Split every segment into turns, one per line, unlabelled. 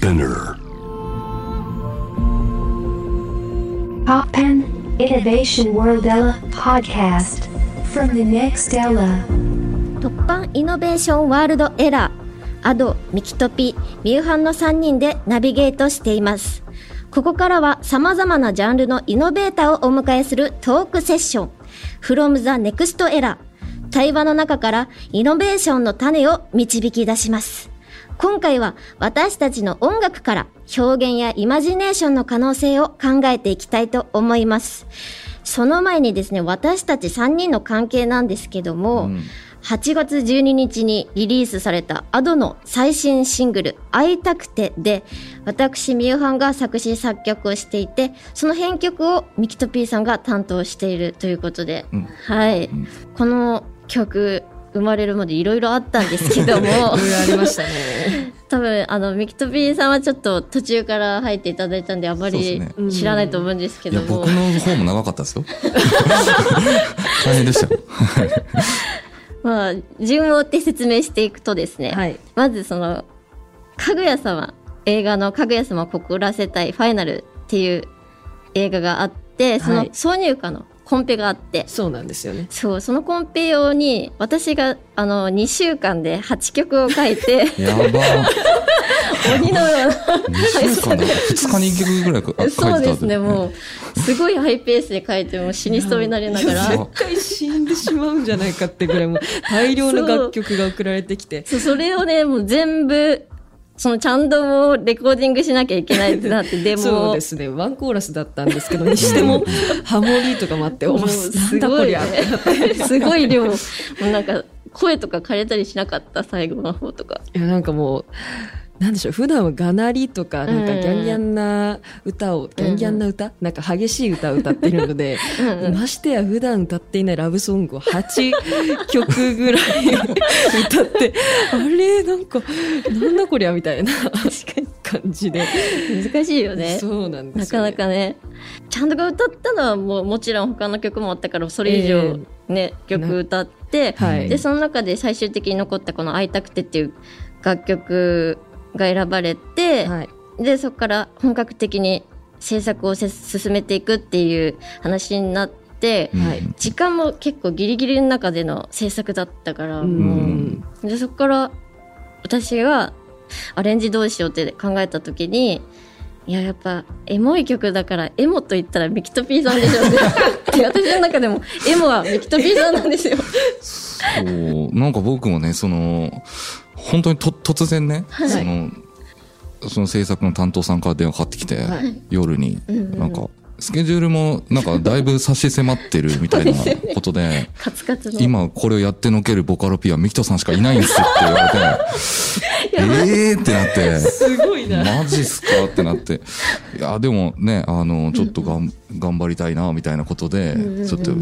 Spinner.
Poppen Innovation World Ella podcast from the next Ella.
突版イノベーションワールドエラーアドミキトピミューハンの3人でナビゲートしていますここからは様々なジャンルのイノベーターをお迎えするトークセッション from the next era 対話の中からイノベーションの種を導き出します今回は私たちの音楽から表現やイマジネーションの可能性を考えていきたいと思います。その前にですね、私たち3人の関係なんですけども、8月12日にリリースされた Ado の最新シングル「会いたくて」で私みゆはんが作詞作曲をしていてその編曲をミキトピーさんが担当しているということで、はい、この曲生まれるまでいろいろあったんですけども
ありましたね。
多分あのミキトピーさんはちょっと途中から入っていただいたんであまり知らないと思うんですけ
いや
ど、も、
僕の方も長かったですよ。大変でしたよ。
まあ順を追って説明していくとですね、
はい。
まずそのかぐや様映画の「かぐや様を告らせたいファイナル」っていう映画があってその
はい
挿入歌のコンペがあって、
そうなんですよね。
そうそのコンペ用に私があの2週間で8曲を書いて
やば。
鬼のような
2週間だ。2日に1曲ぐらい書いてた
そうですね、も
う。
う、すごいハイペースで書いて、もう死にそうになりながら、
絶対死んでしまうんじゃないかってぐらいもう大量の楽曲が送られてきて。
そうそれをね、もう全部、そのちゃんとレコーディングしなきゃいけないってなって、でも、
そうですね。ワンコーラスだったんですけど、にしても、ハモリとかもあって、お
もすごい、すごい量、もうなんか、声とか枯れたりしなかった、最後の方とか。
いや、なんかもう、なんでしょう、普段はがなりとか、なんか
うん
ギャンギャンな歌を、ギャンギャンな歌？なんか激しい歌を歌っているので、
うんうん
ましてや普段歌っていないラブソングを8曲ぐらい歌って、あれ？なんか、なんだこりゃみたいな感じで。
難しいよね。
そうなんで
なか
すよ、ね。
なかね。ちゃんと歌ったのはもうもちろん他の曲もあったから、それ以上ね、曲歌って、
はい。
で、その中で最終的に残ったこの会いたくてっていう楽曲が選ばれて、
はい。
で、そこから本格的に制作をせ進めていくっていう話になって、
うん
はい
時間も結構ギリギリの中での制作だったから、
うん
でそこから私がアレンジどうしようって考えた時にいややっぱエモい曲だからエモと言ったらミキトピーさんでしょって 私の中でもエモはミキトピーさんなんですよ。
そう、なんか僕もね、その、本当にと突然ね、その、その制作の担当さんから電話かかってきて、
はい。
夜に、なんか、スケジュールもなんかだいぶ差し迫ってるみたいなことで、
カツカツの。
今これをやってのけるボカロ P はミキトさんしかいないんですって言われて、えーってなって、
すごいな。
マジっすかってなって。いや、でもね、あの、ちょっとがん、頑張りたいな、みたいなことで、ちょっと、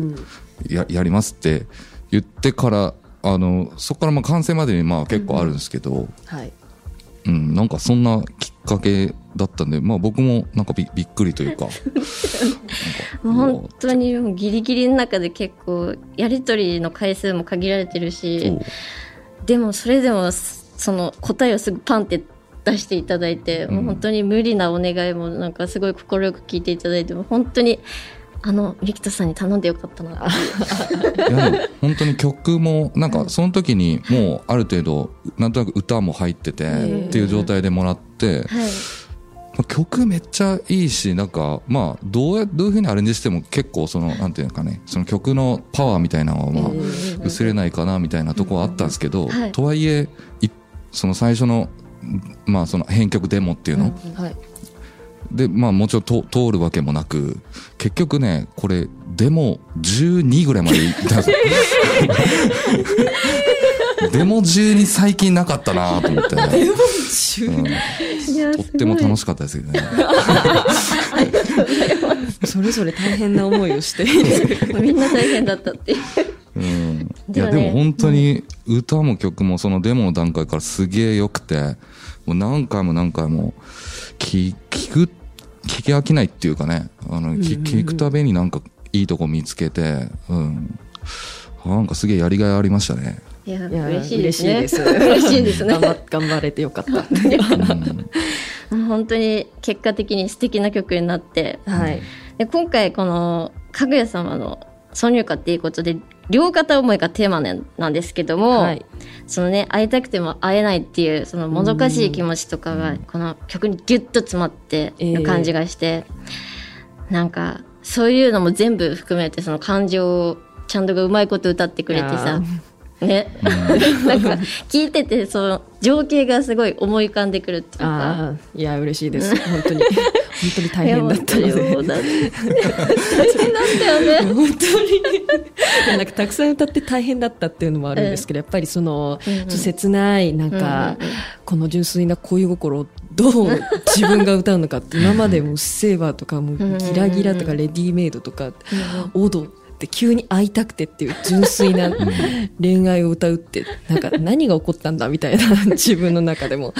や、やりますって言ってから、あの、そこからまあ完成までにまあ結構あるんですけど、
はい。
うん、なんかそんなきっかけだったんで、まあ僕もなんかびびっくりという か、
もう本当にもうギリギリの中で結構やり取りの回数も限られてる
そ
し
う、
でもそれでもその答えをすぐパンって出していただいて、もう本当に無理なお願いもなんかすごい快く聞いていただいても本当にあのミキトさんに頼んでよかったな
本当に曲もなんかその時にもうある程度なんとなく歌も入っててっていう状態でもらって、
はい。
まあ曲めっちゃいいしなんかまあどうやどういうふうにアレンジしても結構そのなんていうのかねその曲のパワーみたいなのはまあ薄れないかなみたいなとこはあったんですけど、
はい。
とはいえいその最初のまあその編曲デモっていうの、
はい。
でまあもちろんと通るわけもなく結局ねこれデモ12ぐらいまでいったんですよデモ12最近なかったなと思って、うん。
いや
とっても楽
し
しかったですけどね。
それぞれ大変な思いをしている。
いみんな大変だったっていう。
うん、いやでも本当に歌も曲もそのデモの段階からすげえ良くてもう何回も何回も聞聞く聞き飽きないっていうかねあの、聞聞くたびになんかいいとこ見つけて、うん、なんかすげえやりがいありましたね。
いや
いや
嬉しいですね
嬉しいです。
嬉しいですね
頑張頑張れてよかった。
うん
本当に結果的に素敵な曲になって、
はい。
で今回このかぐや様の挿入歌っていうことで両片思いがテーマなんなんですけども、
はい。
そのね会いたくても会えないっていうそのもどかしい気持ちとかがこの曲にギュッと詰まってる感じがして、なんかそういうのも全部含めてその感情をちゃんとがうまいこと歌ってくれてさね、なんか聞いててその情景がすごい思い浮かんでくるっていうか。
ああ、いや、嬉しいです。本当に。本当に大変だったので。
大変だったよね。
本当に。なんかたくさん歌って大変だったっていうのもあるんですけど、やっぱりその、ちょっと切ない、なんか、この純粋な恋心をどう自分が歌うのかって、今までもうっせーバーとか、もうギラギラとかレディーメイドとか、オドって急に会いたくてっていう純粋な恋愛を歌うって、なんか何が起こったんだみたいな自分の中でも、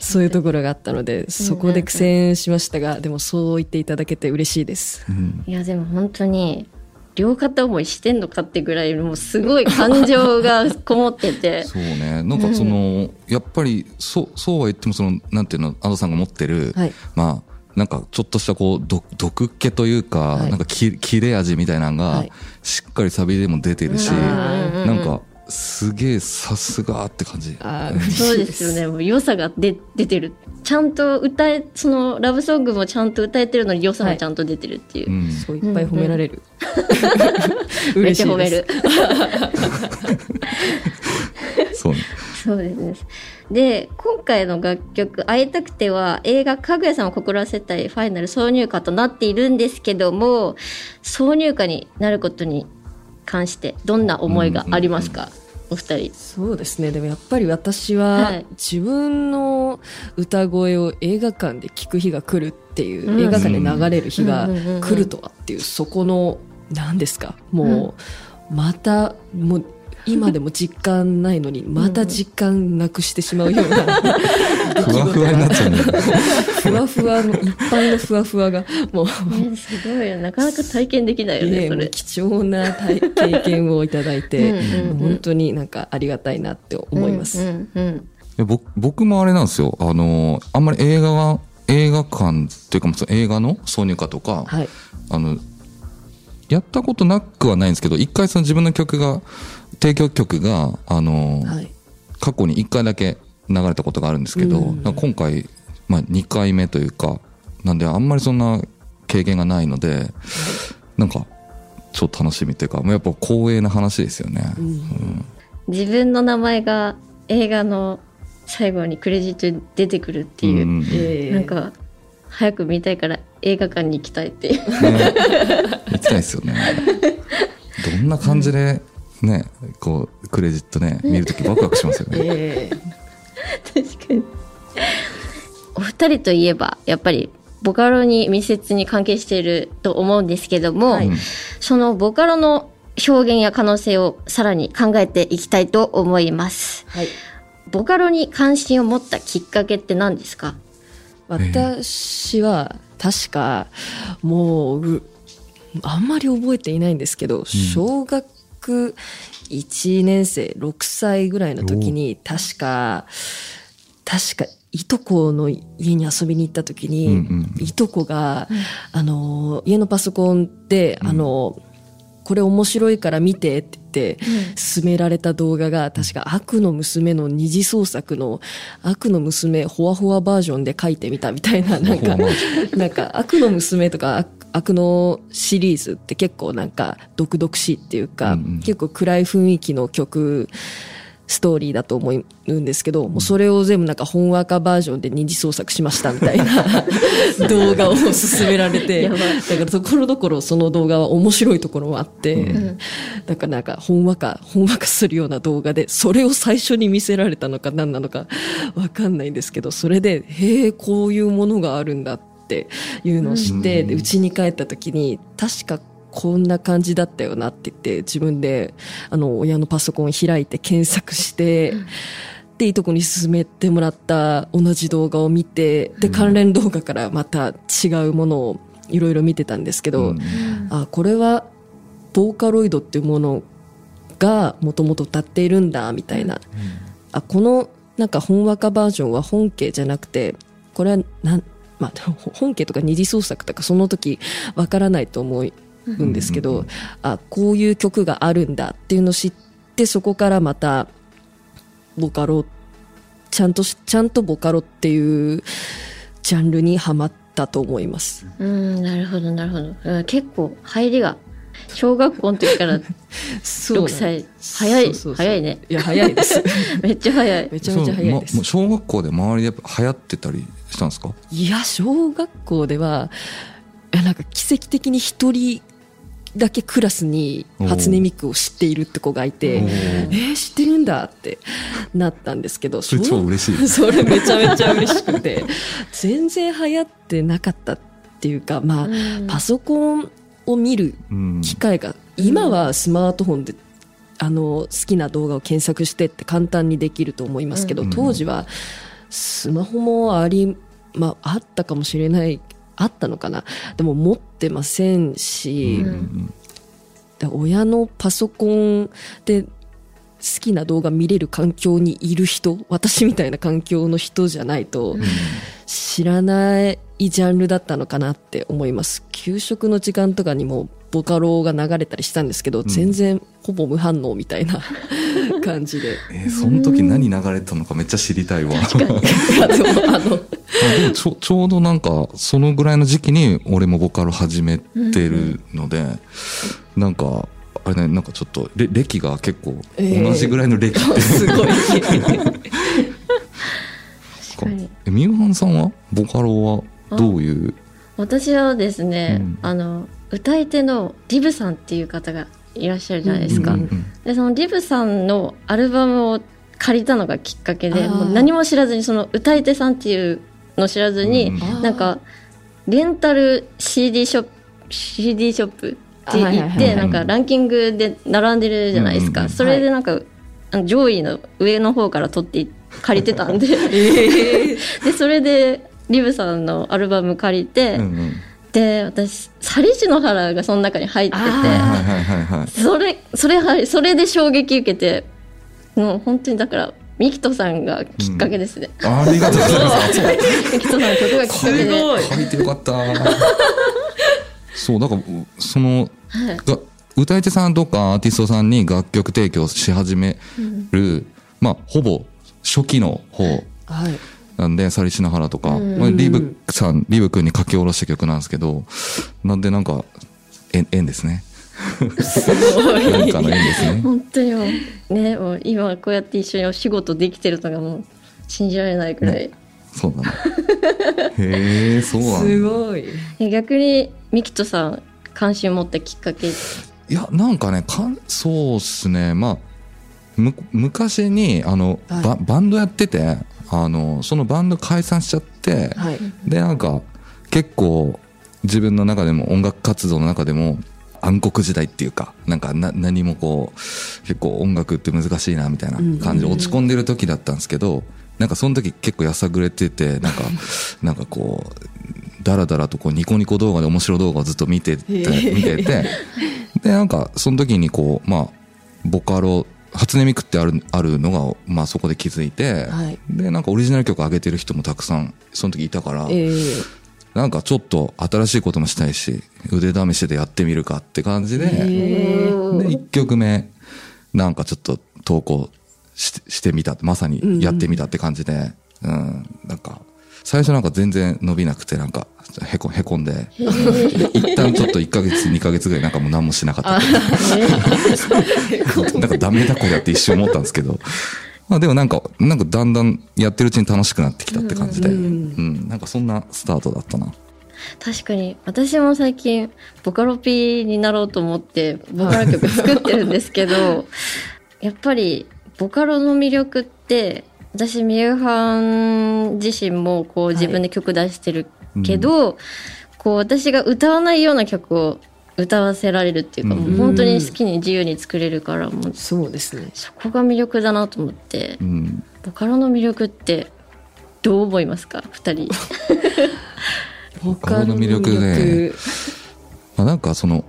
そういうところがあったので、そこで苦戦しましたが、でもそう言っていただけて嬉しいです。
うん。
いやでも本当に両片思いしてんのかってぐらいもうすごい感情がこもってて。
そうね。なんかその、やっぱりそうそうは言ってもそのなんていうの安藤さんが持ってる、
はい。
まあなんかちょっとしたこう毒毒っ気というか、
はい。
なんかき切れ味みたいなのが
はい。
しっかりサビでも出てるし、
うん。
なんかすげえさすがって感じ。
そうですよね。もう良さが出出てる。ちゃんと歌えそのラブソングもちゃんと歌えてるのに良さもちゃんと出てるっていう、
うん。
そういっぱい褒められる。
めっ
嬉しいです。
ちゃ褒める。
そう。ね。
そうです。ねで今回の楽曲「会いたくて」は映画「かぐやさんを心わせたい」ファイナル挿入歌となっているんですけども挿入歌になることに関してどんな思いがありますか、お二人。
そうですね。でもやっぱり私は、
はい。
自分の歌声を映画館で聴く日が来るっていう、
うん。
映画館で流れる日が
うんうんうんうん
来るとはっていう、そこの、何ですか、もう、また、もう、今でも実感ないのに、また実感なくしてしまうような、
ふわふわになっちゃうんだよ。
ふわふわの、いっぱいのふわふわが、もう、
ねすごいよなかなか体験できないよね
ね
それ
貴重な体経験をいただいて、
うんうんうん
本当になんかありがたいなって思います。
うんうんうん
で僕僕もあれなんですよ。あの、あんまり映画が、映画館っていうか、その映画の挿入歌とか、
はい。
あの、やったことなくはないんですけど、一回その自分の曲が、提供曲が、あの、
はい。
過去に一回だけ流れたことがあるんですけど、
うん。
今回、まあ2回目というか、なんであんまりそんな経験がないので、なんか、ちょっと楽しみというか、もうやっぱ光栄な話ですよね。
自分の名前が映画の最後にクレジットに出てくるっていう、
うん
えー。
なんか早く見たいから映画館に行きたいっていう。
ね、行きたいですよね。どんな感じで、ね、こう、クレジットね、見るときワクワクしますよね。
え
確かに。お二人といえばやっぱりボカロに密接に関係していると思うんですけども、
はい。
そのボカロの表現や可能性をさらに考えていきたいと思います。
はい。
ボカロに関心を持ったきっかけって何ですか？
私は確かもううあんまり覚えていないんですけど、小学1年生6歳ぐらいの時に確か確かいとこの家に遊びに行った時に、
うんうん
いとこが、あの家のパソコンで、あのこれ面白いから見てって言って、勧められた動画が、確か悪の娘の二次創作の悪の娘ほわほわバージョンで書いてみたみたいな、なんか なんか悪の娘とか悪悪のシリーズって結構なんか毒々しいっていうか、
うんうん。
結構暗い雰囲気の曲、ストーリーだと思うんですけど、もうそれを全部なんか本赤バージョンで二次創作しましたみたいな 動画を勧められて、だからところどころその動画は面白いところもあって、だからなんか本話か、本話かするような動画で、それを最初に見せられたのか何なのかわかんないんですけど、それで、へえ、こういうものがあるんだっていうのを知って、で、家に帰った時に、確かこんな感じだったよなって言って、自分で、あの、親のパソコンを開いて検索して、で、いとこに勧めてもらった同じ動画を見て、で、関連動画からまた違うものをいろいろ見てたんですけど、
うん。
あ、これは、ボーカロイドっていうものがもともと歌っているんだ、みたいな。あ、この、なんか本和歌バージョンは本家じゃなくて、これはなん、まあ、ほ本家とか二次創作とかその時わからないと思うんですけど、
うんうん
あこういう曲があるんだっていうのを知ってそこからまたボカロちゃんとしちゃんとボカロっていうジャンルにはまったと思います。
うんなるほどなるほどうん結構入りが小学校の時から
そう
6歳。早い
そうそうそう。
早いね。
いや早いです。
めっちゃ早い。
めちゃめちゃ早いで
そうま、
す
小学校で周りでやっぱ流行ってたりしたんですか？
いや小学校ではいやなんか奇跡的に一人だけクラスに初音ミクを知っているって子がいてえー、知ってるんだってなったんですけど
それ超嬉しい。
それめちゃめちゃ嬉しくて全然流行ってなかったっていうかまあ、
うん。
パソコンを見る
うん。
機会が、今はスマートフォンであの好きな動画を検索してって簡単にできると思いますけど、
うん。
当時はスマホもあり、まあ、あったかもしれないあったのかな。でも持ってませんし、親のパソコンで好きな動画見れる環境にいる人私みたいな環境の人じゃないと知らないジャンルだったのかなって思います。給食の時間とかにもボカロが流れたりしたんですけど、全然ほぼ無反応みたいな 感じで。
えーその時何流れてたのかめっちゃ知りたいわ。
あの
ちょちょうどなんかそのぐらいの時期に俺もボカロ始めてるので、なんかあれねなんかちょっとれ歴が結構
えー。
同じぐらいの歴って、
すごい。
確かに。
えみゆはんさんは？ボカロはどういう？
私はですね、
うん。
あの歌い手のリブさんっていう方がいらっしゃるじゃないですか、
うん
うん
でそのリブさんのアルバムを借りたのがきっかけでもう何も知らずにその歌い手さんっていうのを知らずに、
うん
うん
なんかレンタル CD ショップ CD ショップって言って、なんかランキングで並んでるじゃないですか、
うんうんうん。
それでなんか、あの上位の上の方から取って借りてたんで。でそれでリブさんのアルバム借りて、
うんうん。
で私「サリジの原」がその中に入ってて
あー。
はいはいはいはい
それそれはそれで衝撃受けてもう本当にだからミキトさんがきっかけですね、
ありがとうございます。
ミキトさんの曲がきっかけで。
書い。てよかったそうだからその
はい。
が歌い手さんとかアーティストさんに楽曲提供し始める、まあほぼ初期の方
はい。
なんで「サリシナハラ」とか、
うん。
まあ、リブさんリブ君に書き下ろした曲なんですけどなんでなんか縁縁ですね。なんかの縁ですね。
本当にもうねもう今こうやって一緒にお仕事できてるのがもう信じられないくらい、
そうなの。へえそうなんだ
すごい。
え逆にミキトさん関心持ったきっかけ？
いやなんかねかんそうっすね。まあむ昔にあの、
はい。
ババンドやっててあのそのバンド解散しちゃって、
はい。
でなんか結構自分の中でも音楽活動の中でも暗黒時代っていうかなんかな何もこう結構音楽って難しいなみたいな感じで落ち込んでる時だったんですけど、なんかその時結構やさぐれててなんか なんかこうだらだらとこうニコニコ動画で面白動画をずっと見てて見ててでなんかその時にこうまあボカロ初音ミクってあるあるのが、まあ、そこで気づいて、
はい。
でなんかオリジナル曲上げてる人もたくさんその時いたから、
えー。
なんかちょっと新しいこともしたいし腕試しでやってみるかって感じで,、
えー。
で1曲目なんかちょっと投稿ししてみたまさにやってみたって感じで、うん。なんか最初なんか全然伸びなくてなんかへこへこんで。で一旦ちょっと1ヶ月2ヶ月ぐらいなんかもう何もしなかった。なんかダメだこれやって一瞬思ったんですけど。まあでもなんか、なんかだんだんやってるうちに楽しくなってきたって感じで、うん、なんかそんなスタートだったな。
確かに。私も最近ボカロ P になろうと思ってボカロ曲作ってるんですけどやっぱりボカロの魅力って私ミューハン自身もこう自分で曲出してるけど、こう私が歌わないような曲を歌わせられるっていうか、
うん。
もう本当に好きに自由に作れるからもう
そうですね。
そこが魅力だなと思って
うん。
ボカロの魅力ってどう思いますか？二人。
ボ
カロの魅力ね。まあなんかその、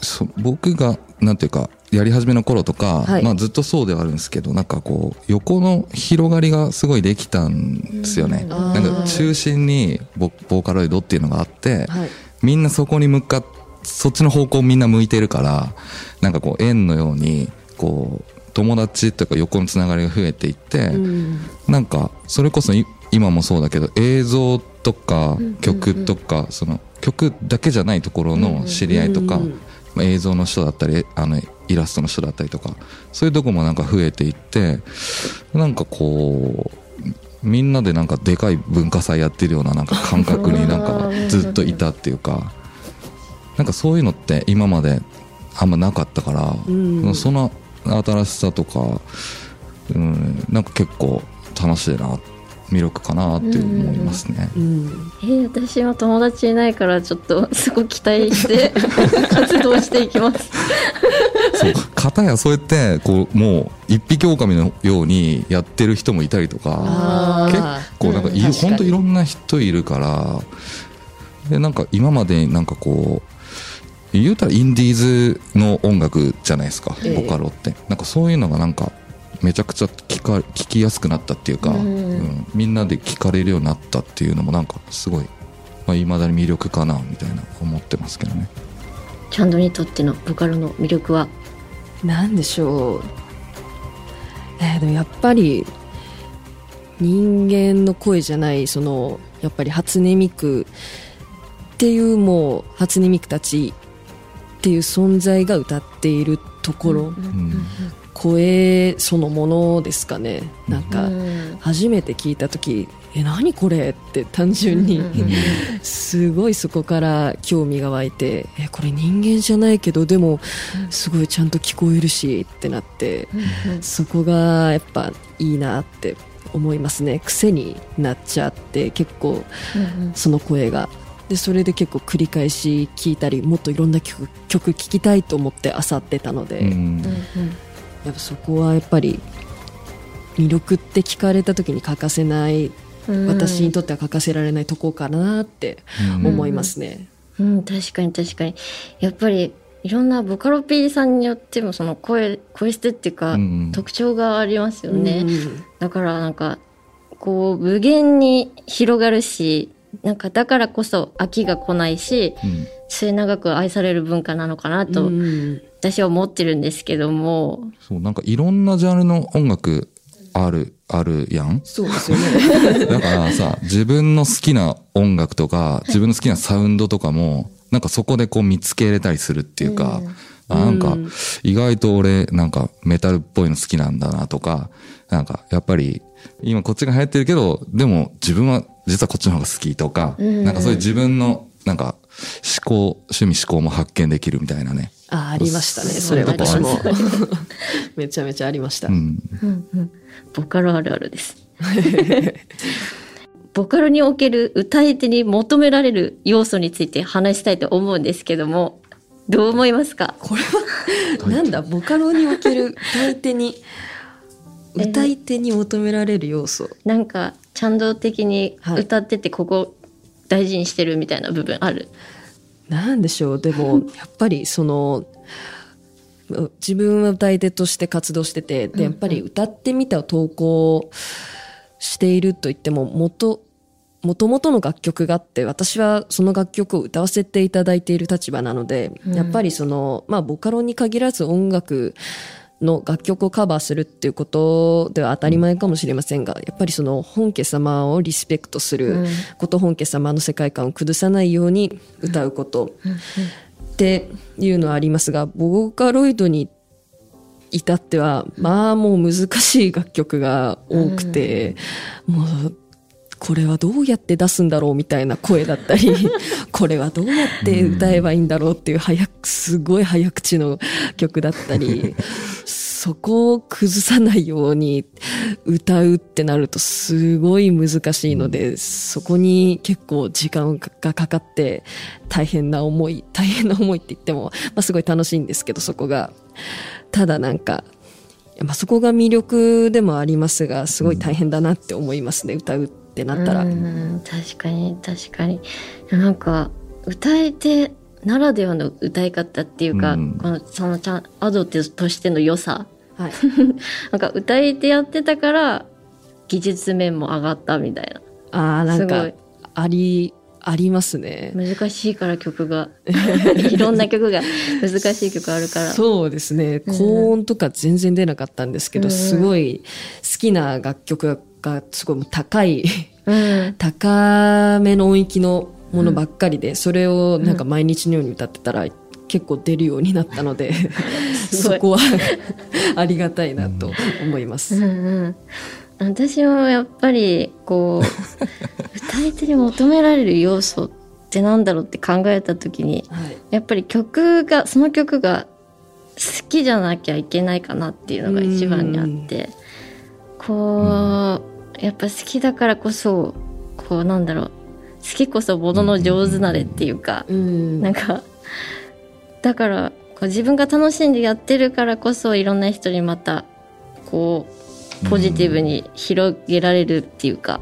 そ僕が、なんていうか、やり始めの頃とか、
はい。
まあずっとそうではあるんですけどなんかこう横の広がりがすごいできたんですよね、
うん。
なんか中心にボボーカロイドっていうのがあって、
はい。
みんなそこに向かっそっちの方向みんな向いてるからなんかこう円のようにこう友達とか横のつながりが増えていって、
うん。
なんかそれこそい今もそうだけど映像とか曲とか、その曲だけじゃないところの知り合いとか、まあ、映像の人だったりあのイラストの人だったりとかそういうとこもなんか増えていってなんかこうみんなでなんかでかい文化祭やってるようななんか感覚になんか ずっといたっていうかなんかそういうのって今まであんまなかったから、
うん
その新しさとか、うん、なんか結構楽しいな魅力かなって思いますね。
うん
えー私は友達いないからちょっとすごい期待して 活動していきます。
そう。片やそうやってこうもう一匹狼のようにやってる人もいたりとか結構なんかい
うん
本当いろんな人いるからでなんか今までなんかこう言うたらインディーズの音楽じゃないですか
ええ。
ボカロって。なんかそういうのがなんかめちゃくちゃ聞か聞きやすくなったっていうか、
うん。
うん。みんなで聞かれるようになったっていうのもなんかすごいまあ、未だに魅力かなみたいな思ってますけどね。
チャンドにとってのボカロの魅力は
なんでしょう。えーでもやっぱり人間の声じゃないそのやっぱり初音ミクっていうもう初音ミクたちっていう存在が歌っているところ、
うん
声そのものですかね。なんか
うん。
初めて聞いた時え何これ？って単純に、
うん
すごいそこから興味が湧いてえこれ人間じゃないけどでもすごいちゃんと聞こえるしってなってそこがやっぱいいなって思いますね。癖になっちゃって結構その声が。でそれで結構繰り返し聞いたりもっといろんな曲曲聴きたいと思って漁ってたので、
うん。
やっぱそこはやっぱり魅力って聞かれた時に欠かせない、
うん
私にとっては欠かせられないとこかなって
うん。
思いますね。
うん、確かに確かに。やっぱり、いろんなボカロ P さんによっても、その声、声質っていうか、
うん
特徴がありますよね。
うん
だからなんか、こう、無限に広がるし、なんかだからこそ飽きが来ないし、
うん。
末永く愛される文化なのかなと、
うん。
私は思ってるんですけども、
そうなんかいろんなジャンルの音楽あるあるやん？
そうですよね。
だからさ自分の好きな音楽とか自分の好きなサウンドとかもなんかそこでこう見つけれたりするっていうか、あなんか
うん。
意外と俺なんかメタルっぽいの好きなんだなとかなんかやっぱり今こっちが流行ってるけどでも自分は実はこっちの方が好きとか、
うん。
なんかそういう自分のなんか思考趣味思考も発見できるみたいなね。
あありましたね。
そ
れ私も めちゃめちゃありました。
うん
うんうんボカロあるあるです。ボカロにおける歌い手に求められる要素について話したいと思うんですけども、どう思いますか？
これはなんだボカロにおける歌い手に
え
歌い手に求められる要素。
なんか、ちゃんと的に
はい
歌っててここ大事にしてるみたいな部分ある？
なんでしょう。でも やっぱりそのう自分は歌い手として活動しててでやっぱり歌ってみたを投稿していると言っても元元々の楽曲があって私はその楽曲を歌わせていただいている立場なので、
うん。
やっぱりそのまあボカロに限らず音楽の楽曲をカバーするっていうことでは当たり前かもしれませんがやっぱりその本家様をリスペクトする
うん。
こと、本家様の世界観を崩さないように歌うこと、っていうのはありますがボーカロイドに至ってはまあもう難しい楽曲が多くて、もうこれはどうやって出すんだろうみたいな声だったり これはどうやって歌えばいいんだろうっていう早くすごい早口の曲だったり そこを崩さないように歌うってなるとすごい難しいので、そこに結構時間がかかって大変な思い 大変な思いって言っても、まあ、すごい楽しいんですけどそこが。ただなんかまあ、そこが魅力でもありますがすごい大変だなって思いますね、歌うってなったら。
うん確かに確かに。なんか歌えてならではの歌い方っていうか、
うん。
このそのちゃんアドとしての良さ
はい。
なんか歌い手やってたから技術面も上がったみたい
ああ、なんかあり、ありますね。
な難しいから曲が。いろんな曲が難しい曲あるから。
そうですね。
うん。
高音とか全然出なかったんですけど、
うん。
すごい好きな楽曲がすごい高い、
うん。
高めの音域のものばっかりで、それをなんか毎日のように歌ってたら結構出るようになったので、そこは ありがたいなと思います。
うんうん私もやっぱりこう 歌い手に求められる要素ってなんだろうって考えた時に
はい。
やっぱり曲がその曲が好きじゃなきゃいけないかなっていうのが一番にあってこうやっぱ好きだからこそこうなんだろう好きこそものの上手なれっていうか
うん。
なんかだからこう自分が楽しんでやってるからこそいろんな人にまたこうポジティブに広げられるっていうか、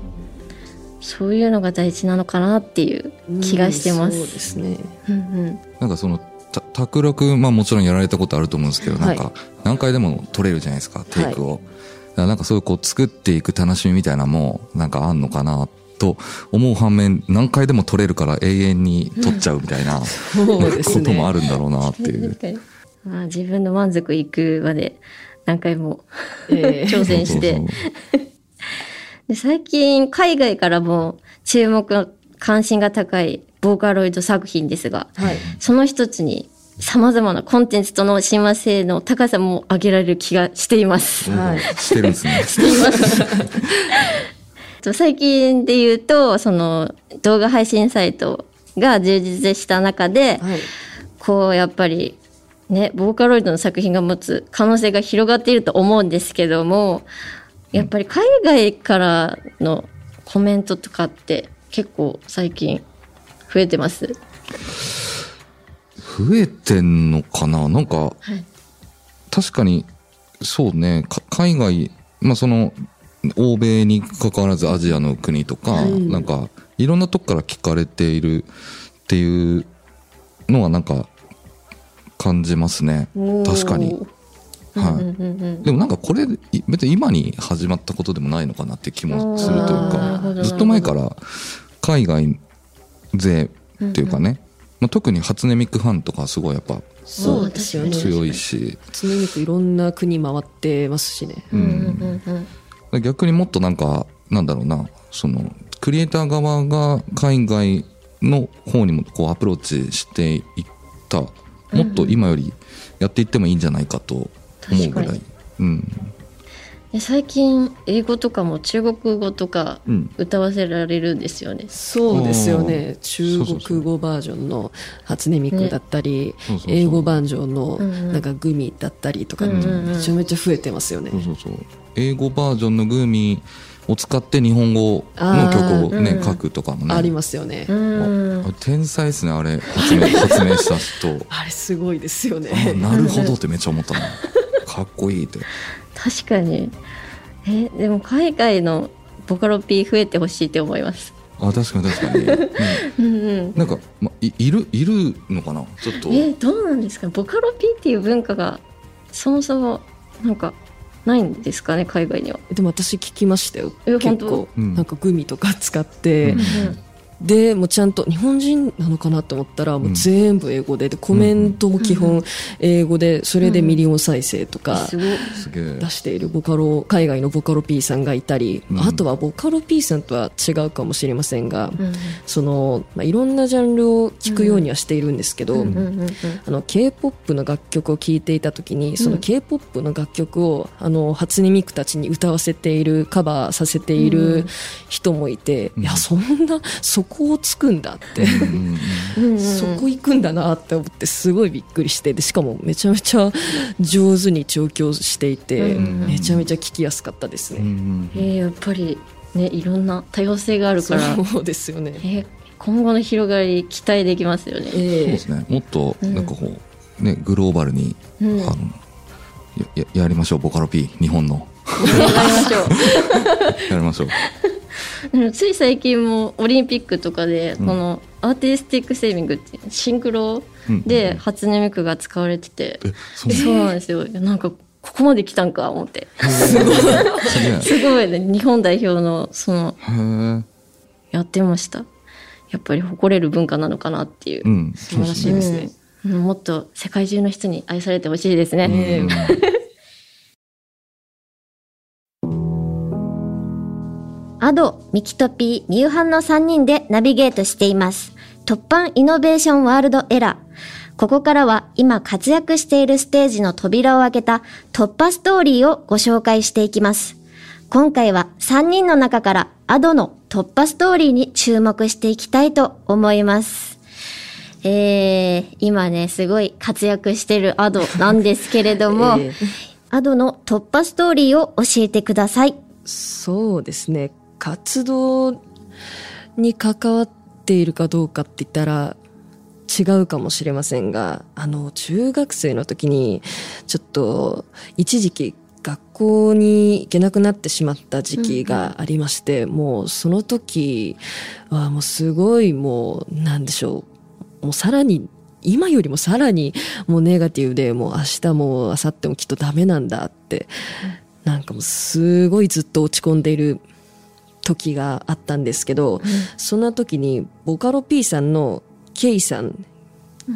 そういうのが大事なのかなっていう気がしてます。
そうですね。
うんうん
なんかその、た卓録、まあもちろんやられたことあると思うんですけど、
はい
なんか何回でも撮れるじゃないですか、テイクを。だからなんかそういうこう作っていく楽しみみたいなのもなんかあんのかなと思う反面、何回でも撮れるから永遠に撮っちゃうみたいな。こともあるんだろうなっていう。
まあ、自分の満足いくまで何回も
ええ
挑戦して で最近海外からも注目関心が高いボーカロイド作品ですが
はい。
その一つに様々なコンテンツとの親和性の高さも上げられる気がしています。
はい
してるんですね。
と最近で言うと、その動画配信サイトが充実した中で、
はい。
こうやっぱりね、ボーカロイドの作品が持つ可能性が広がっていると思うんですけども、やっぱり海外からのコメントとかって結構最近増えてます？
増えてんのかな？なんか、
はい
確かに、そうね、か海外、まあその、欧米に関わらずアジアの国とか、
うん
なんか、いろんなとこから聞かれているっていうのはなんか、感じますね。確かに。はい。
うんうんうん
でもなんかこれ、い別に今に始まったことでもないのかなって気もするというか、ずっと前から海外勢っていうかね、まあ、特に初音ミクファンとかすごいやっぱ
そうですよね。
強いし、
常にいろんな国回ってますしね。
うんうんうんうん
逆にもっとなんか、なんだろうな、その、クリエイター側が海外の方にもこうアプローチしていった、もっと今よりやっていってもいいんじゃないかと思うぐら
確
い。うん。
で最近英語とかも中国語とか
うん。
歌わせられるんですよね。
そうですよ
あ
ね。中国語バージョンの初音ミクだったり、
そうそうそう
英語バージョンの
うんうん
なんかグミだったりとか、
うんうんうん
めちゃめちゃ増えてますよね。
そうそうそう。英語バージョンのグーミーを使って日本語の曲をね、
うん
書くとかもね。
ありますよね。
天才ですね、あれ。発明、発明した人。
あれすごいですよ
あ
ね。
なるほどってめっちゃ思ったな。かっこいいって。
確かに。え、でも海外のボカロ P 増えてほしいって思います。
あ、確かに確かに。うん
うんうん。
なんか、ま、いいる、いるのかな？ちょっと。
え、どうなんですか？ボカロ P っていう文化がそもそもなんかないんですかね？海外には。
でも私聞きましたよ。
え
結構
本、
うん
なんかグミとか使って、
うん
でもうちゃんと日本人なのかなと思ったらもう全部英語ででコメントも基本英語でそれでミリオン再生とか出。しているボカロ海外のボカロ P さんがいたり、
うん。
あとはボカロ P さんとは違うかもしれませんが、
うん。
その、まあ、いろんなジャンルを聞くようにはしているんですけど、
うんうんうん
あの K-POP の楽曲を聴いていた時にその K-POP の楽曲をあの初音ミクたちに歌わせているカバーさせている人もいて、
うん。
いやそんなそこをつくんだって、そこ行くんだなって思ってすごいびっくりしてでしかもめちゃめちゃ上手に調教していて、
うん
めちゃめちゃ聞きやすかったです
うんう
ね。
ん
えーやっぱりねいろんな多様性があるから、
そうですよね。
えー今後の広がり期待できますよね。
そう
え
ですね。もっと、
うん
なんかこう、ね、グローバルに、
うん、
あの、や、ややりましょう、ボカロ P、日本の。
やりましょ
やりましょう。
つい最近もオリンピックとかで、
うん。
このアーティスティックスイミングってシンクロ
うん
で初音ミクが使われてて、
えそう
なんですよ。なんかここまで来たんか思って。
す
ごい。ね。日本代表のそのやってました。やっぱり誇れる文化なのかなっていう。
う、ん。
素晴らしいですね。
うん。もっと世界中の人に愛されてほしいですね、アド、ミキトピー、ミューハンの3人でナビゲートしています。突版イノベーションワールドエラー。ここからは今活躍しているステージの扉を開けた突破ストーリーをご紹介していきます。今回は3人の中からアドの突破ストーリーに注目していきたいと思います。えー、今ね、すごい活躍してるアドなんですけれども、
ええ
アドの突破ストーリーを教えてください。
そうですね。活動に関わっているかどうかって言ったら違うかもしれませんが、あの、中学生の時に、ちょっと、一時期、学校に行けなくなってしまった時期がありまして、もうその時はもうすごいもう、なんでしょう。もうさらに、今よりもさらにもうネガティブで、もう明日も明後日もきっとダメなんだって、なんかもうすごいずっと落ち込んでいる時があったんですけど、そん。な時にボカロ P さんの K さん、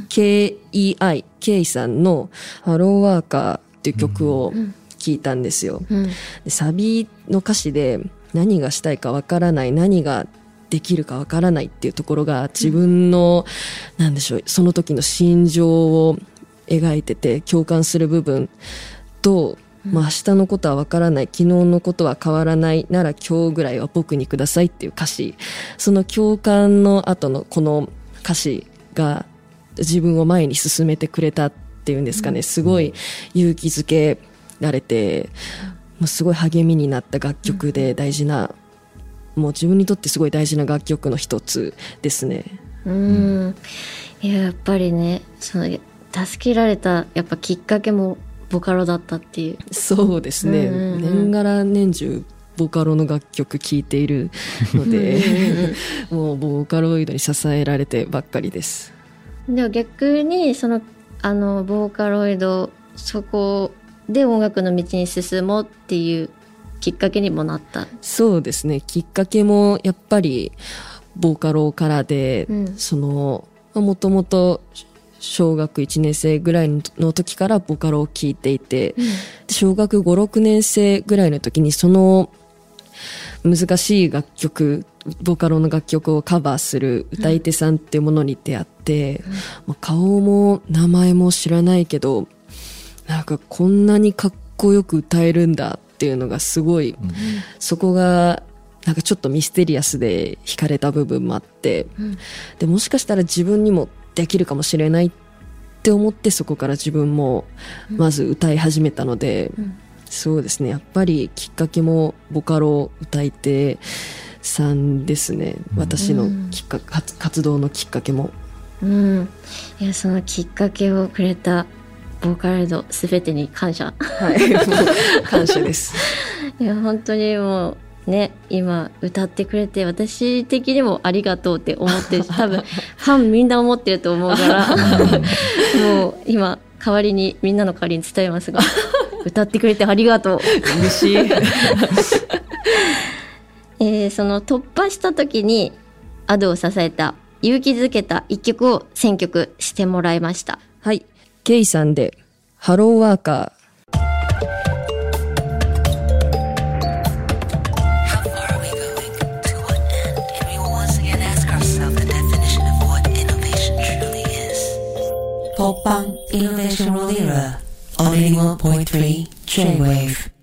KEI、K さんのハローワーカーっていう曲を聴いたんですよ。
うん。
でサビの歌詞で何がしたいかわからない、何ができるかわからないっていうところが自分の、なんでしょう、その時の心情を描いてて共感する部分と、まあ明日のことはわからない、昨日のことは変わらない。なら今日ぐらいは僕にくださいっていう歌詞、その共感の後のこの歌詞が自分を前に進めてくれたっていうんですかね、すごい勇気づけられて、もうすごい励みになった楽曲で大事な、もう自分にとってすごい大事な楽曲の一つですね。
うん。いや、やっぱりね、その、助けられた、やっぱきっかけもボカロだったっていう。
そうですね。
うんうんうん
年がら年中、ボカロの楽曲聴いているので、もうボーカロイドに支えられてばっかりです。
でも逆に、その、あの、ボーカロイド、そこで音楽の道に進もうっていうきっかけにもなった。
そうですね。きっかけもやっぱりボーカロからで、
うん
その、もともと小学1年生ぐらいの時からボカロを聴いていて、で小学5、6年生ぐらいの時にその難しい楽曲、ボカロの楽曲をカバーする歌い手さんっていうものに出会って、まあ顔も名前も知らないけど、なんかこんなにかっこよく歌えるんだっていうのがすごい、そこがなんかちょっとミステリアスで惹かれた部分もあって、でもしかしたら自分にもできるかもしれないって思ってそこから自分もまず歌い始めたので、そうですね。やっぱりきっかけもボカロ歌い手さんですね。私のきっか活活動のきっかけも。
うん。いや、そのきっかけをくれたボーカロイドすべてに感謝。
はい。感謝です。
いや、本当にもう、ね、今歌ってくれて、私的にもありがとうって思ってるし、多分、ファンみんな思ってると思うから、もう今、代わりに、みんなの代わりに伝えますが、歌ってくれてありがとう。
嬉しい
えーその突破した時に、アドを支えた、勇気づけた一曲を選曲してもらいました。
はいケイさんでハローワーカー
Popang Innovation World Era on 81.3 J-Wave.